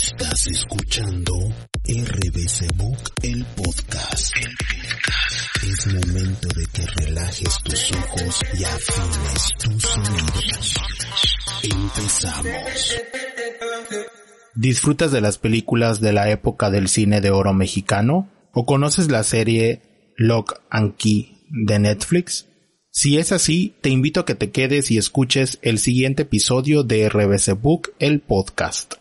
Estás escuchando RBC Book, el podcast. Es momento de que relajes tus ojos y afines tus oídos. Empezamos. ¿Disfrutas de las películas de la época del cine de oro mexicano? ¿O conoces la serie Lock and Key de Netflix? Si es así, te invito a que te quedes y escuches el siguiente episodio de RBC Book, el podcast.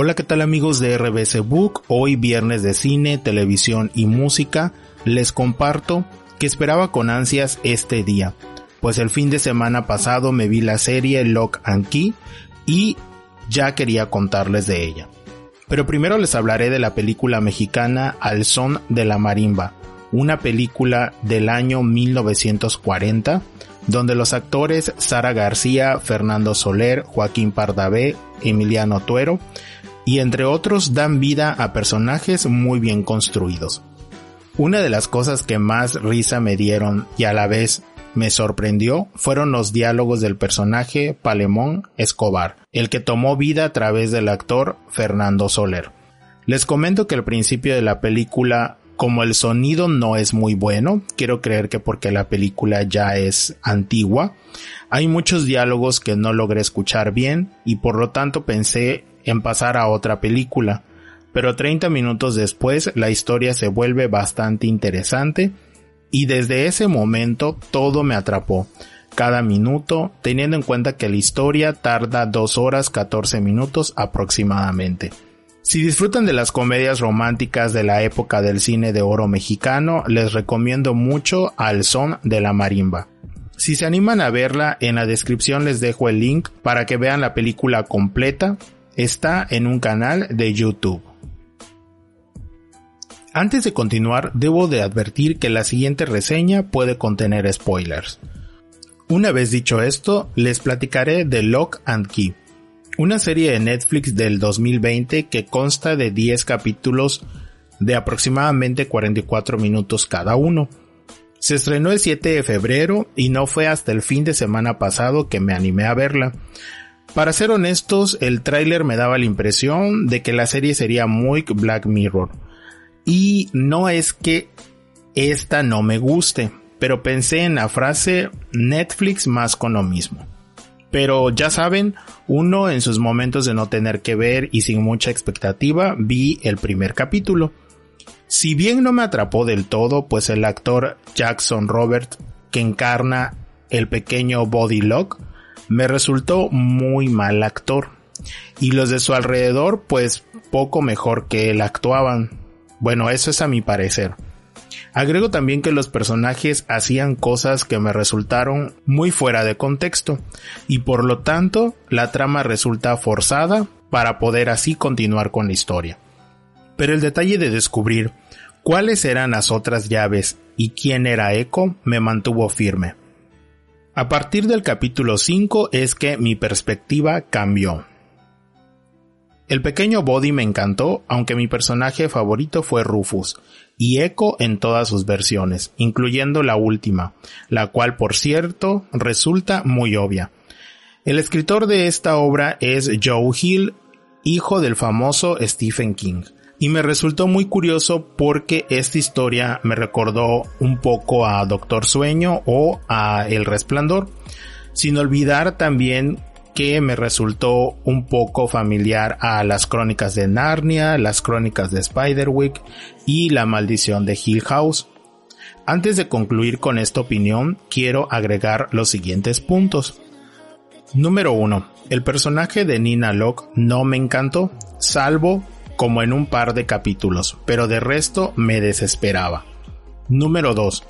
Hola, ¿qué tal amigos de RBC Book? Hoy viernes de cine, televisión y música, les comparto que esperaba con ansias este día, pues el fin de semana pasado me vi la serie Lock and Key y ya quería contarles de ella. Pero primero les hablaré de la película mexicana Al son de la marimba, una película del año 1940 donde los actores Sara García, Fernando Soler, Joaquín Pardavé, Emiliano Tuero y entre otros dan vida a personajes muy bien construidos. Una de las cosas que más risa me dieron y a la vez me sorprendió fueron los diálogos del personaje Palemón Escobar, el que tomó vida a través del actor Fernando Soler. Les comento que al principio de la película, como el sonido no es muy bueno, quiero creer que porque la película ya es antigua, hay muchos diálogos que no logré escuchar bien y por lo tanto pensé en pasar a otra película. Pero 30 minutos después la historia se vuelve bastante interesante y desde ese momento todo me atrapó. Cada minuto, teniendo en cuenta que la historia tarda 2 horas 14 minutos aproximadamente. Si disfrutan de las comedias románticas de la época del cine de oro mexicano, les recomiendo mucho Al son de la marimba. Si se animan a verla, en la descripción les dejo el link para que vean la película completa. Está en un canal de YouTube. Antes de continuar, debo de advertir que la siguiente reseña puede contener spoilers. Una vez dicho esto, les platicaré de Lock and Key, una serie de Netflix del 2020 que consta de 10 capítulos de aproximadamente 44 minutos cada uno. Se estrenó el 7 de febrero y no fue hasta el fin de semana pasado que me animé a verla. Para ser honestos, el tráiler me daba la impresión de que la serie sería muy Black Mirror y no es que esta no me guste, pero pensé en la frase Netflix más con lo mismo. Pero ya saben, uno en sus momentos de no tener que ver y sin mucha expectativa vi el primer capítulo. Si bien no me atrapó del todo, pues el actor Jackson Robert, que encarna el pequeño Body Lock, me resultó muy mal actor. Y los de su alrededor, pues poco mejor que él actuaban. Bueno, eso es a mi parecer. Agrego también que los personajes hacían cosas que me resultaron muy fuera de contexto y por lo tanto la trama resulta forzada para poder así continuar con la historia. Pero el detalle de descubrir cuáles eran las otras llaves y quién era Echo me mantuvo firme. A partir del capítulo 5 es que mi perspectiva cambió. El pequeño Body me encantó, aunque mi personaje favorito fue Rufus, y Echo en todas sus versiones, incluyendo la última, la cual por cierto resulta muy obvia. El escritor de esta obra es Joe Hill, hijo del famoso Stephen King, y me resultó muy curioso porque esta historia me recordó un poco a Doctor Sueño o a El Resplandor, sin olvidar también que me resultó un poco familiar a las crónicas de Narnia, las crónicas de Spiderwick y la maldición de Hill House. Antes de concluir con esta opinión, quiero agregar los siguientes puntos. Número 1. El personaje de Nina Locke no me encantó, salvo como en un par de capítulos, pero de resto me desesperaba. Número 2.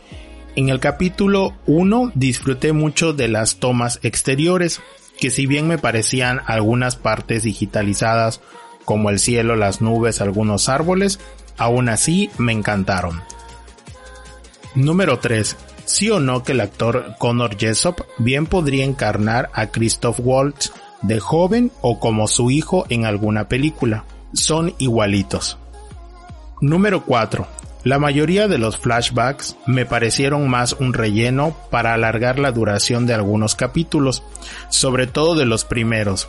En el capítulo 1 disfruté mucho de las tomas exteriores, que si bien me parecían algunas partes digitalizadas como el cielo, las nubes, algunos árboles, aún así me encantaron. Número 3. Sí o no que el actor Connor Jessop bien podría encarnar a Christoph Waltz de joven o como su hijo en alguna película. Son igualitos. Número 4. La mayoría de los flashbacks me parecieron más un relleno para alargar la duración de algunos capítulos, sobre todo de los primeros,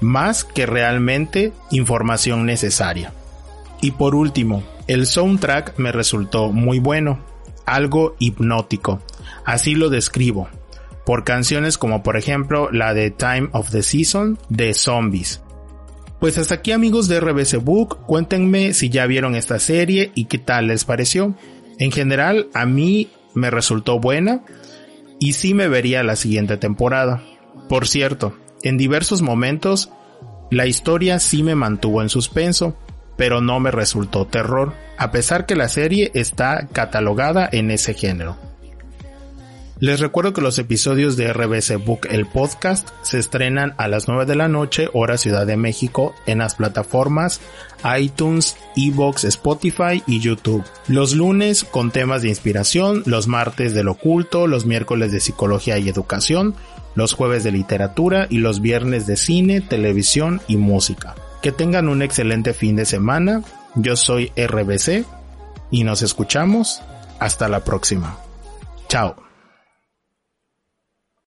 más que realmente información necesaria. Y por último, el soundtrack me resultó muy bueno, algo hipnótico, así lo describo, por canciones como por ejemplo la de Time of the Season de Zombies. Pues hasta aquí amigos de RBC Book, cuéntenme si ya vieron esta serie y qué tal les pareció. En general a mí me resultó buena y sí me vería la siguiente temporada. Por cierto, en diversos momentos la historia sí me mantuvo en suspenso, pero no me resultó terror, a pesar que la serie está catalogada en ese género. Les recuerdo que los episodios de RBC Book el podcast se estrenan a las 9 de la noche hora Ciudad de México en las plataformas iTunes, Evox, Spotify y YouTube. Los lunes con temas de inspiración, los martes del oculto, los miércoles de psicología y educación, los jueves de literatura y los viernes de cine, televisión y música. Que tengan un excelente fin de semana. Yo soy RBC y nos escuchamos. Hasta la próxima. Chao.